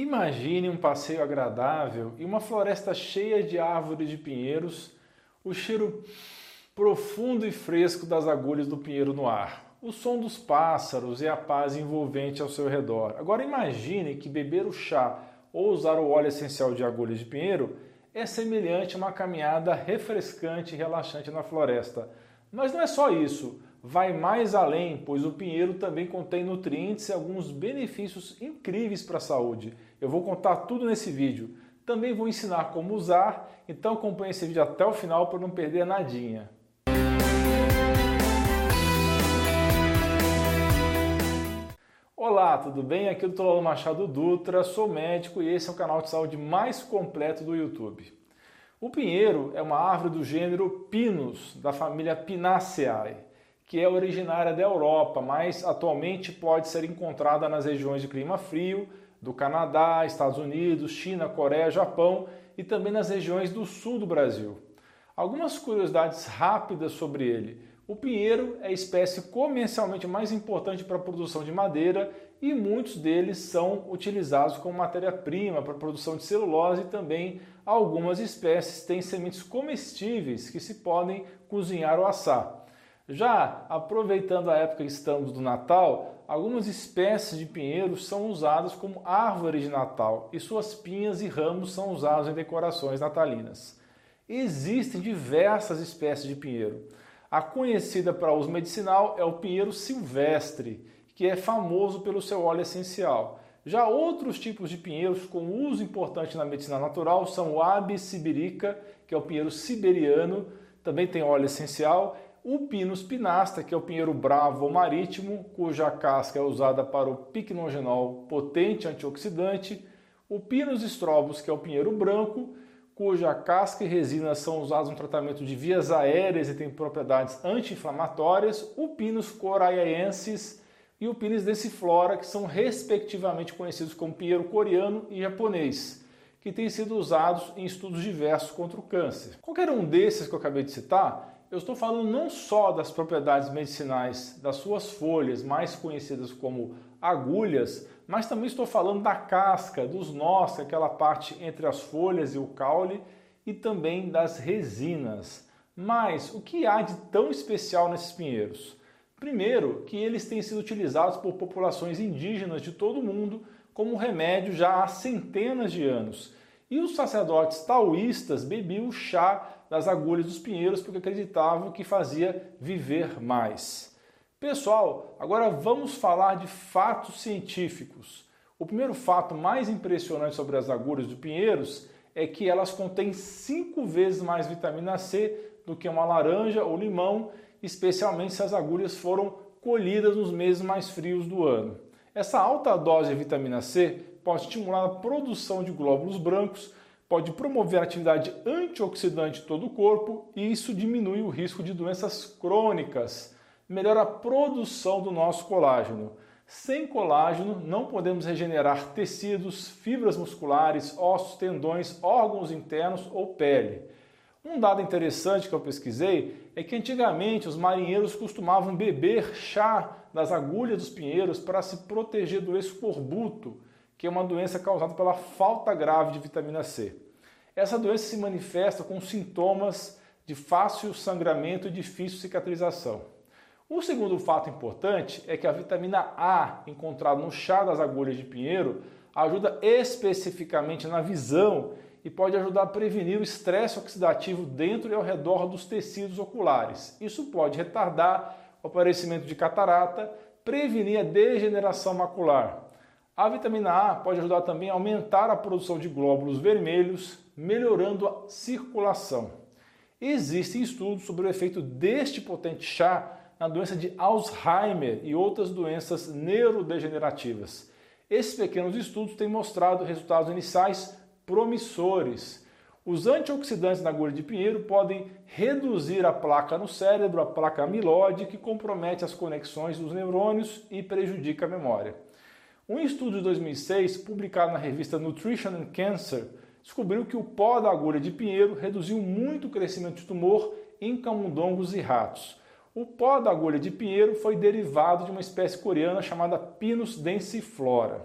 Imagine um passeio agradável e uma floresta cheia de árvores de pinheiros, o cheiro profundo e fresco das agulhas do pinheiro no ar, o som dos pássaros e a paz envolvente ao seu redor. Agora imagine que beber o chá ou usar o óleo essencial de agulhas de pinheiro é semelhante a uma caminhada refrescante e relaxante na floresta. Mas não é só isso vai mais além, pois o pinheiro também contém nutrientes e alguns benefícios incríveis para a saúde. Eu vou contar tudo nesse vídeo. Também vou ensinar como usar, então acompanhe esse vídeo até o final para não perder nadinha. Olá, tudo bem? Aqui é o Dr. Machado Dutra, sou médico e esse é o canal de saúde mais completo do YouTube. O pinheiro é uma árvore do gênero Pinus, da família Pinaceae que é originária da Europa, mas atualmente pode ser encontrada nas regiões de clima frio do Canadá, Estados Unidos, China, Coreia, Japão e também nas regiões do sul do Brasil. Algumas curiosidades rápidas sobre ele. O pinheiro é a espécie comercialmente mais importante para a produção de madeira e muitos deles são utilizados como matéria-prima para a produção de celulose e também algumas espécies têm sementes comestíveis que se podem cozinhar ou assar. Já aproveitando a época que estamos do Natal, algumas espécies de pinheiros são usadas como árvore de Natal e suas pinhas e ramos são usados em decorações natalinas. Existem diversas espécies de pinheiro. A conhecida para uso medicinal é o pinheiro silvestre, que é famoso pelo seu óleo essencial. Já outros tipos de pinheiros com uso importante na medicina natural são o Abies sibirica, que é o pinheiro siberiano, também tem óleo essencial, o Pinus pinasta, que é o pinheiro bravo ou marítimo, cuja casca é usada para o picnogenol potente antioxidante, o Pinus strobus, que é o pinheiro branco, cuja casca e resina são usados no tratamento de vias aéreas e têm propriedades anti-inflamatórias, o Pinus coraiensis e o Pinus deciflora, que são respectivamente conhecidos como pinheiro coreano e japonês, que têm sido usados em estudos diversos contra o câncer. Qualquer um desses que eu acabei de citar eu estou falando não só das propriedades medicinais das suas folhas, mais conhecidas como agulhas, mas também estou falando da casca, dos nós, aquela parte entre as folhas e o caule, e também das resinas. Mas o que há de tão especial nesses pinheiros? Primeiro, que eles têm sido utilizados por populações indígenas de todo o mundo como remédio já há centenas de anos. E os sacerdotes taoístas bebiam chá das agulhas dos pinheiros porque acreditavam que fazia viver mais. Pessoal, agora vamos falar de fatos científicos. O primeiro fato mais impressionante sobre as agulhas dos pinheiros é que elas contêm cinco vezes mais vitamina C do que uma laranja ou limão, especialmente se as agulhas foram colhidas nos meses mais frios do ano. Essa alta dose de vitamina C pode estimular a produção de glóbulos brancos, pode promover a atividade antioxidante de todo o corpo e isso diminui o risco de doenças crônicas, melhora a produção do nosso colágeno. Sem colágeno, não podemos regenerar tecidos, fibras musculares, ossos, tendões, órgãos internos ou pele. Um dado interessante que eu pesquisei é que antigamente os marinheiros costumavam beber chá das agulhas dos pinheiros para se proteger do escorbuto, que é uma doença causada pela falta grave de vitamina C. Essa doença se manifesta com sintomas de fácil sangramento e difícil cicatrização. O segundo fato importante é que a vitamina A encontrada no chá das agulhas de pinheiro ajuda especificamente na visão e pode ajudar a prevenir o estresse oxidativo dentro e ao redor dos tecidos oculares. Isso pode retardar o aparecimento de catarata, prevenir a degeneração macular. A vitamina A pode ajudar também a aumentar a produção de glóbulos vermelhos, melhorando a circulação. Existem estudos sobre o efeito deste potente chá na doença de Alzheimer e outras doenças neurodegenerativas. Esses pequenos estudos têm mostrado resultados iniciais promissores. Os antioxidantes na agulha de pinheiro podem reduzir a placa no cérebro, a placa amiloide, que compromete as conexões dos neurônios e prejudica a memória. Um estudo de 2006, publicado na revista Nutrition and Cancer, descobriu que o pó da agulha de pinheiro reduziu muito o crescimento de tumor em camundongos e ratos. O pó da agulha de pinheiro foi derivado de uma espécie coreana chamada Pinus densiflora.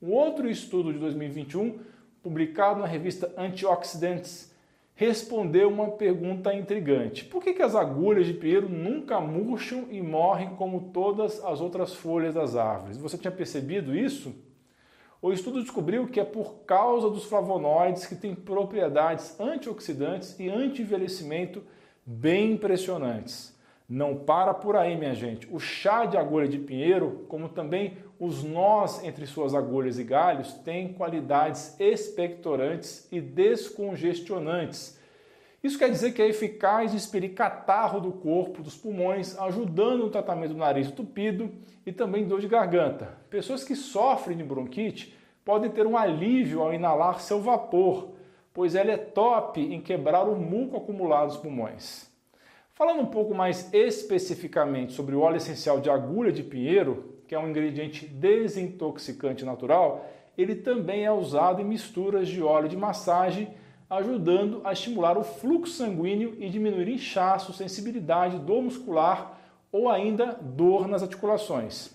Um outro estudo de 2021, publicado na revista Antioxidants, respondeu uma pergunta intrigante: por que, que as agulhas de pinheiro nunca murcham e morrem como todas as outras folhas das árvores? Você tinha percebido isso? O estudo descobriu que é por causa dos flavonoides que têm propriedades antioxidantes e anti-envelhecimento bem impressionantes. Não para por aí, minha gente. O chá de agulha de pinheiro, como também os nós entre suas agulhas e galhos, têm qualidades expectorantes e descongestionantes. Isso quer dizer que é eficaz de expelir catarro do corpo, dos pulmões, ajudando no tratamento do nariz entupido e também dor de garganta. Pessoas que sofrem de bronquite podem ter um alívio ao inalar seu vapor, pois ele é top em quebrar o muco acumulado nos pulmões. Falando um pouco mais especificamente sobre o óleo essencial de agulha de pinheiro, que é um ingrediente desintoxicante natural, ele também é usado em misturas de óleo de massagem, ajudando a estimular o fluxo sanguíneo e diminuir inchaço, sensibilidade, dor muscular ou ainda dor nas articulações.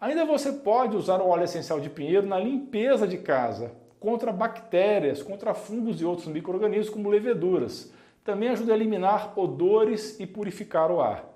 Ainda você pode usar o óleo essencial de pinheiro na limpeza de casa, contra bactérias, contra fungos e outros micro-organismos como leveduras. Também ajuda a eliminar odores e purificar o ar.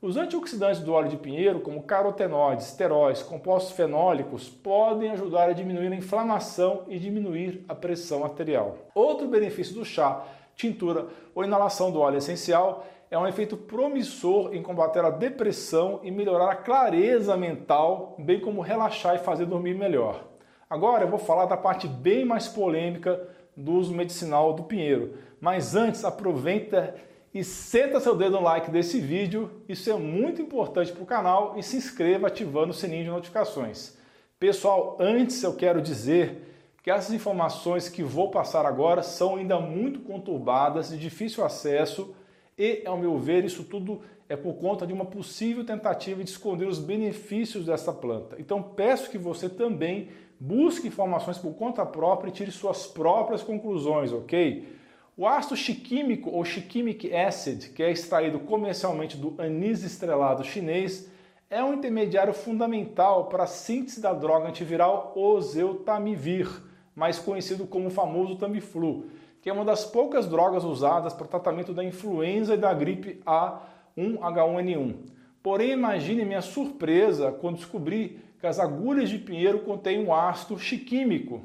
Os antioxidantes do óleo de pinheiro, como carotenoides, esteróis, compostos fenólicos, podem ajudar a diminuir a inflamação e diminuir a pressão arterial. Outro benefício do chá, tintura ou inalação do óleo essencial é um efeito promissor em combater a depressão e melhorar a clareza mental, bem como relaxar e fazer dormir melhor. Agora eu vou falar da parte bem mais polêmica do uso medicinal do pinheiro. Mas antes, aproveita e senta seu dedo no like desse vídeo. Isso é muito importante para o canal e se inscreva ativando o sininho de notificações. Pessoal, antes eu quero dizer que essas informações que vou passar agora são ainda muito conturbadas, de difícil acesso e, ao meu ver, isso tudo é por conta de uma possível tentativa de esconder os benefícios dessa planta. Então peço que você também busque informações por conta própria e tire suas próprias conclusões, ok? O ácido chiquímico ou chiquimic acid, que é extraído comercialmente do anis estrelado chinês, é um intermediário fundamental para a síntese da droga antiviral oseltamivir, mais conhecido como o famoso Tamiflu, que é uma das poucas drogas usadas para o tratamento da influenza e da gripe A1H1N1. Porém, imagine minha surpresa quando descobri que as agulhas de pinheiro contêm um ácido chiquímico.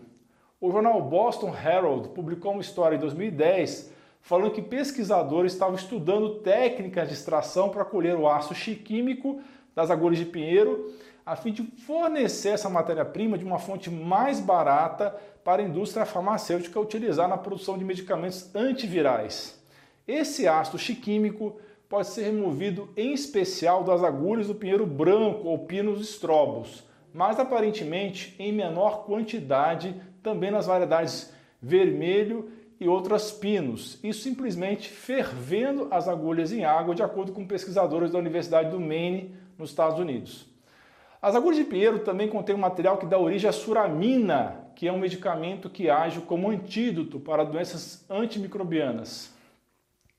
O jornal Boston Herald publicou uma história em 2010 falando que pesquisadores estavam estudando técnicas de extração para colher o ácido chiquímico das agulhas de pinheiro, a fim de fornecer essa matéria-prima de uma fonte mais barata para a indústria farmacêutica utilizar na produção de medicamentos antivirais. Esse ácido chiquímico pode ser removido em especial das agulhas do pinheiro branco ou pinos estrobos, mas aparentemente em menor quantidade também nas variedades vermelho e outras pinos, e simplesmente fervendo as agulhas em água, de acordo com pesquisadores da Universidade do Maine, nos Estados Unidos. As agulhas de pinheiro também contêm um material que dá origem à suramina, que é um medicamento que age como antídoto para doenças antimicrobianas.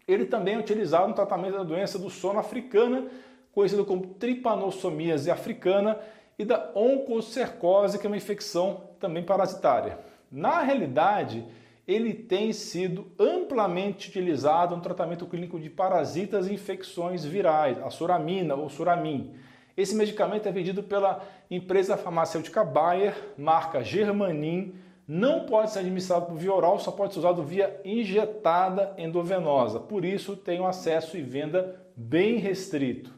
Ele também é utilizado no tratamento da doença do sono africana, conhecida como tripanossomíase africana, e da oncocercose, que é uma infecção também parasitária. Na realidade, ele tem sido amplamente utilizado no tratamento clínico de parasitas e infecções virais, a suramina ou suramin. Esse medicamento é vendido pela empresa farmacêutica Bayer, marca Germanin, não pode ser administrado por via oral, só pode ser usado via injetada endovenosa. Por isso, tem um acesso e venda bem restrito.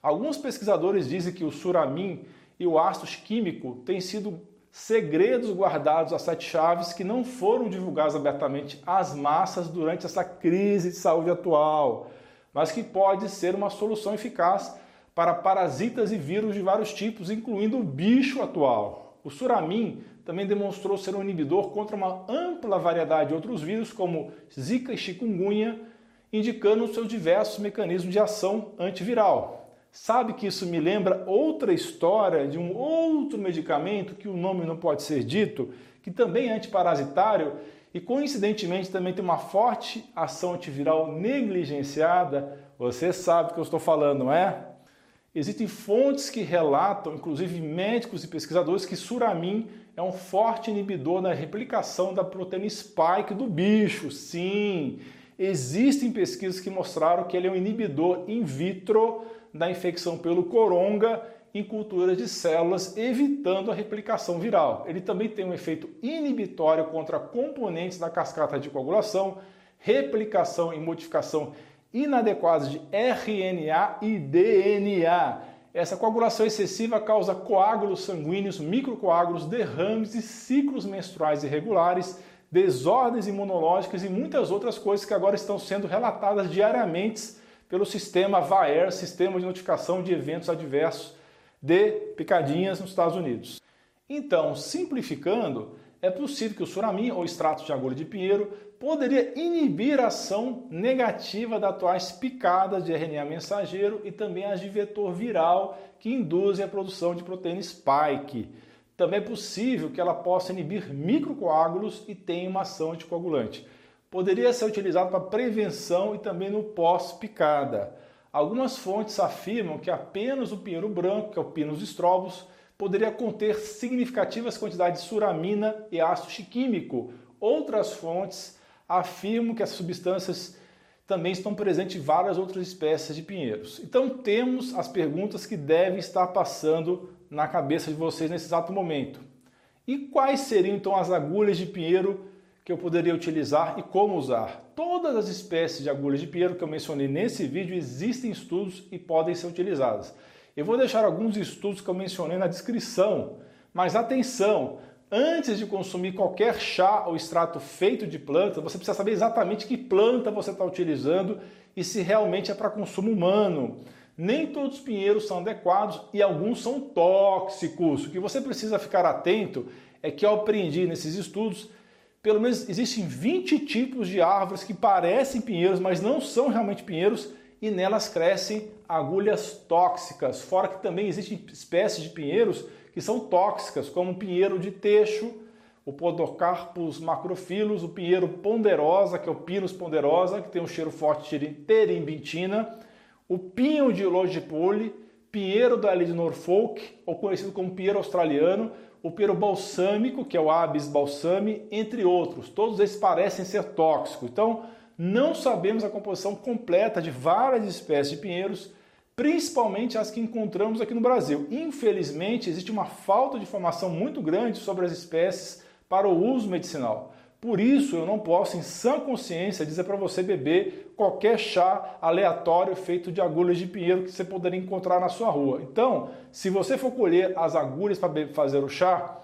Alguns pesquisadores dizem que o suramin e o ácido químico têm sido segredos guardados a sete chaves que não foram divulgados abertamente às massas durante essa crise de saúde atual, mas que pode ser uma solução eficaz para parasitas e vírus de vários tipos, incluindo o bicho atual. O suramin também demonstrou ser um inibidor contra uma ampla variedade de outros vírus, como Zika e chikungunya, indicando seus diversos mecanismos de ação antiviral. Sabe que isso me lembra outra história de um outro medicamento que o nome não pode ser dito, que também é antiparasitário e coincidentemente também tem uma forte ação antiviral negligenciada. Você sabe o que eu estou falando, não é? Existem fontes que relatam, inclusive médicos e pesquisadores, que suramin é um forte inibidor da replicação da proteína spike do bicho. Sim, existem pesquisas que mostraram que ele é um inibidor in vitro da infecção pelo coronga em culturas de células, evitando a replicação viral. Ele também tem um efeito inibitório contra componentes da cascata de coagulação, replicação e modificação inadequadas de RNA e DNA. Essa coagulação excessiva causa coágulos sanguíneos, microcoágulos, derrames e ciclos menstruais irregulares, desordens imunológicas e muitas outras coisas que agora estão sendo relatadas diariamente pelo sistema VAER, Sistema de Notificação de Eventos Adversos de Picadinhas nos Estados Unidos. Então, simplificando, é possível que o suramin ou extrato de agulha de pinheiro poderia inibir a ação negativa das atuais picadas de RNA mensageiro e também as de vetor viral que induzem a produção de proteína spike. Também é possível que ela possa inibir microcoágulos e tenha uma ação anticoagulante. Poderia ser utilizado para prevenção e também no pós-picada. Algumas fontes afirmam que apenas o pinheiro branco, que é o Pinus strobus, poderia conter significativas quantidades de suramina e ácido químico. Outras fontes afirmam que essas substâncias também estão presentes em várias outras espécies de pinheiros. Então temos as perguntas que devem estar passando na cabeça de vocês nesse exato momento. E quais seriam então as agulhas de pinheiro que eu poderia utilizar e como usar? Todas as espécies de agulhas de pinheiro que eu mencionei nesse vídeo existem estudos e podem ser utilizadas. Eu vou deixar alguns estudos que eu mencionei na descrição, mas atenção, Antes de consumir qualquer chá ou extrato feito de planta, você precisa saber exatamente que planta você está utilizando e se realmente é para consumo humano. Nem todos os pinheiros são adequados e alguns são tóxicos. O que você precisa ficar atento é que eu aprendi nesses estudos, pelo menos existem 20 tipos de árvores que parecem pinheiros, mas não são realmente pinheiros e nelas crescem agulhas tóxicas. Fora que também existem espécies de pinheiros que são tóxicas, como o pinheiro de teixo, o Podocarpus macrophyllus, o pinheiro ponderosa, que é o Pinus ponderosa, que tem um cheiro forte de terebintina, o pinho de logipole, pinheiro da ilha de Norfolk, ou conhecido como pinheiro australiano, o pinheiro balsâmico, que é o Abies balsami, entre outros. Todos esses parecem ser tóxicos. Então, não sabemos a composição completa de várias espécies de pinheiros, principalmente as que encontramos aqui no Brasil. Infelizmente, existe uma falta de informação muito grande sobre as espécies para o uso medicinal. Por isso, eu não posso, em sã consciência, dizer para você beber qualquer chá aleatório feito de agulhas de pinheiro que você poderia encontrar na sua rua. Então, se você for colher as agulhas para fazer o chá,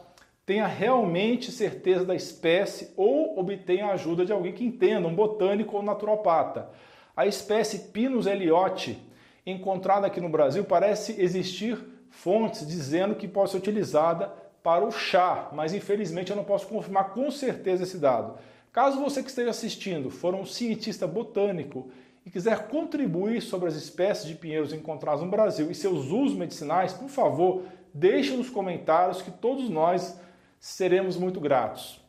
tenha realmente certeza da espécie ou obtenha a ajuda de alguém que entenda, um botânico ou naturopata. A espécie Pinus ellioti encontrada aqui no Brasil, parece existir fontes dizendo que pode ser utilizada para o chá, mas infelizmente eu não posso confirmar com certeza esse dado. Caso você que esteja assistindo for um cientista botânico e quiser contribuir sobre as espécies de pinheiros encontradas no Brasil e seus usos medicinais, por favor, deixe nos comentários que todos nós seremos muito gratos.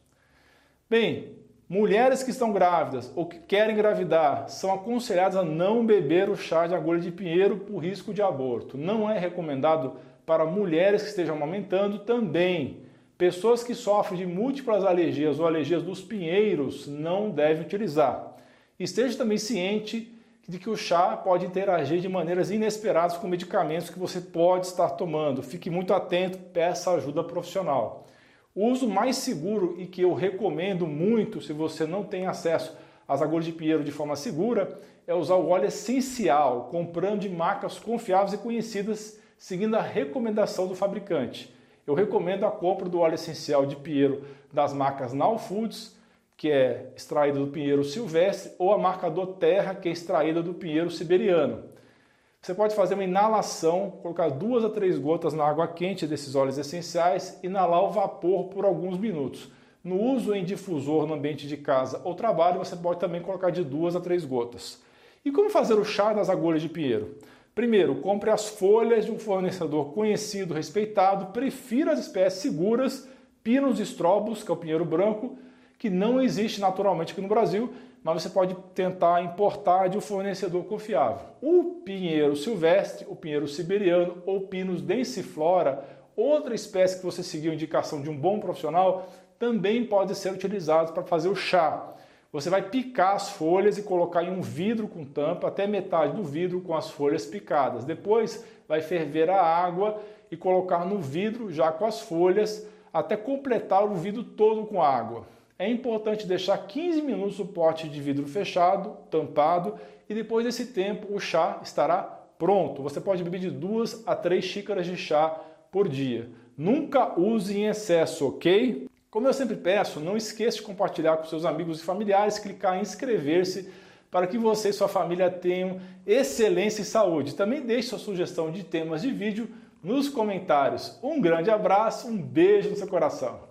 Bem, Mulheres que estão grávidas ou que querem engravidar são aconselhadas a não beber o chá de agulha de pinheiro por risco de aborto. Não é recomendado para mulheres que estejam amamentando também. Pessoas que sofrem de múltiplas alergias ou alergias dos pinheiros não devem utilizar. Esteja também ciente de que o chá pode interagir de maneiras inesperadas com medicamentos que você pode estar tomando. Fique muito atento, peça ajuda profissional. O uso mais seguro e que eu recomendo muito se você não tem acesso às agulhas de pinheiro de forma segura é usar o óleo essencial, comprando de marcas confiáveis e conhecidas, seguindo a recomendação do fabricante. Eu recomendo a compra do óleo essencial de pinheiro das marcas Now Foods, que é extraído do pinheiro silvestre, ou a marca Doterra, que é extraída do pinheiro siberiano. Você pode fazer uma inalação, colocar duas a três gotas na água quente desses óleos essenciais, inalar o vapor por alguns minutos. No uso em difusor no ambiente de casa ou trabalho, você pode também colocar de duas a três gotas. E como fazer o chá das agulhas de pinheiro? Primeiro, compre as folhas de um fornecedor conhecido, respeitado, prefira as espécies seguras, Pinus estrobus, que é o pinheiro branco, que não existe naturalmente aqui no Brasil, mas você pode tentar importar de um fornecedor confiável. O pinheiro silvestre, o pinheiro siberiano ou Pinus densiflora, outra espécie que você seguiu a indicação de um bom profissional, também pode ser utilizado para fazer o chá. Você vai picar as folhas e colocar em um vidro com tampa até metade do vidro com as folhas picadas. Depois vai ferver a água e colocar no vidro já com as folhas até completar o vidro todo com água. É importante deixar 15 minutos o pote de vidro fechado, tampado, e depois desse tempo o chá estará pronto. Você pode beber de duas a três xícaras de chá por dia. Nunca use em excesso, ok? Como eu sempre peço, não esqueça de compartilhar com seus amigos e familiares, clicar em inscrever-se para que você e sua família tenham excelência e saúde. Também deixe sua sugestão de temas de vídeo nos comentários. Um grande abraço, um beijo no seu coração.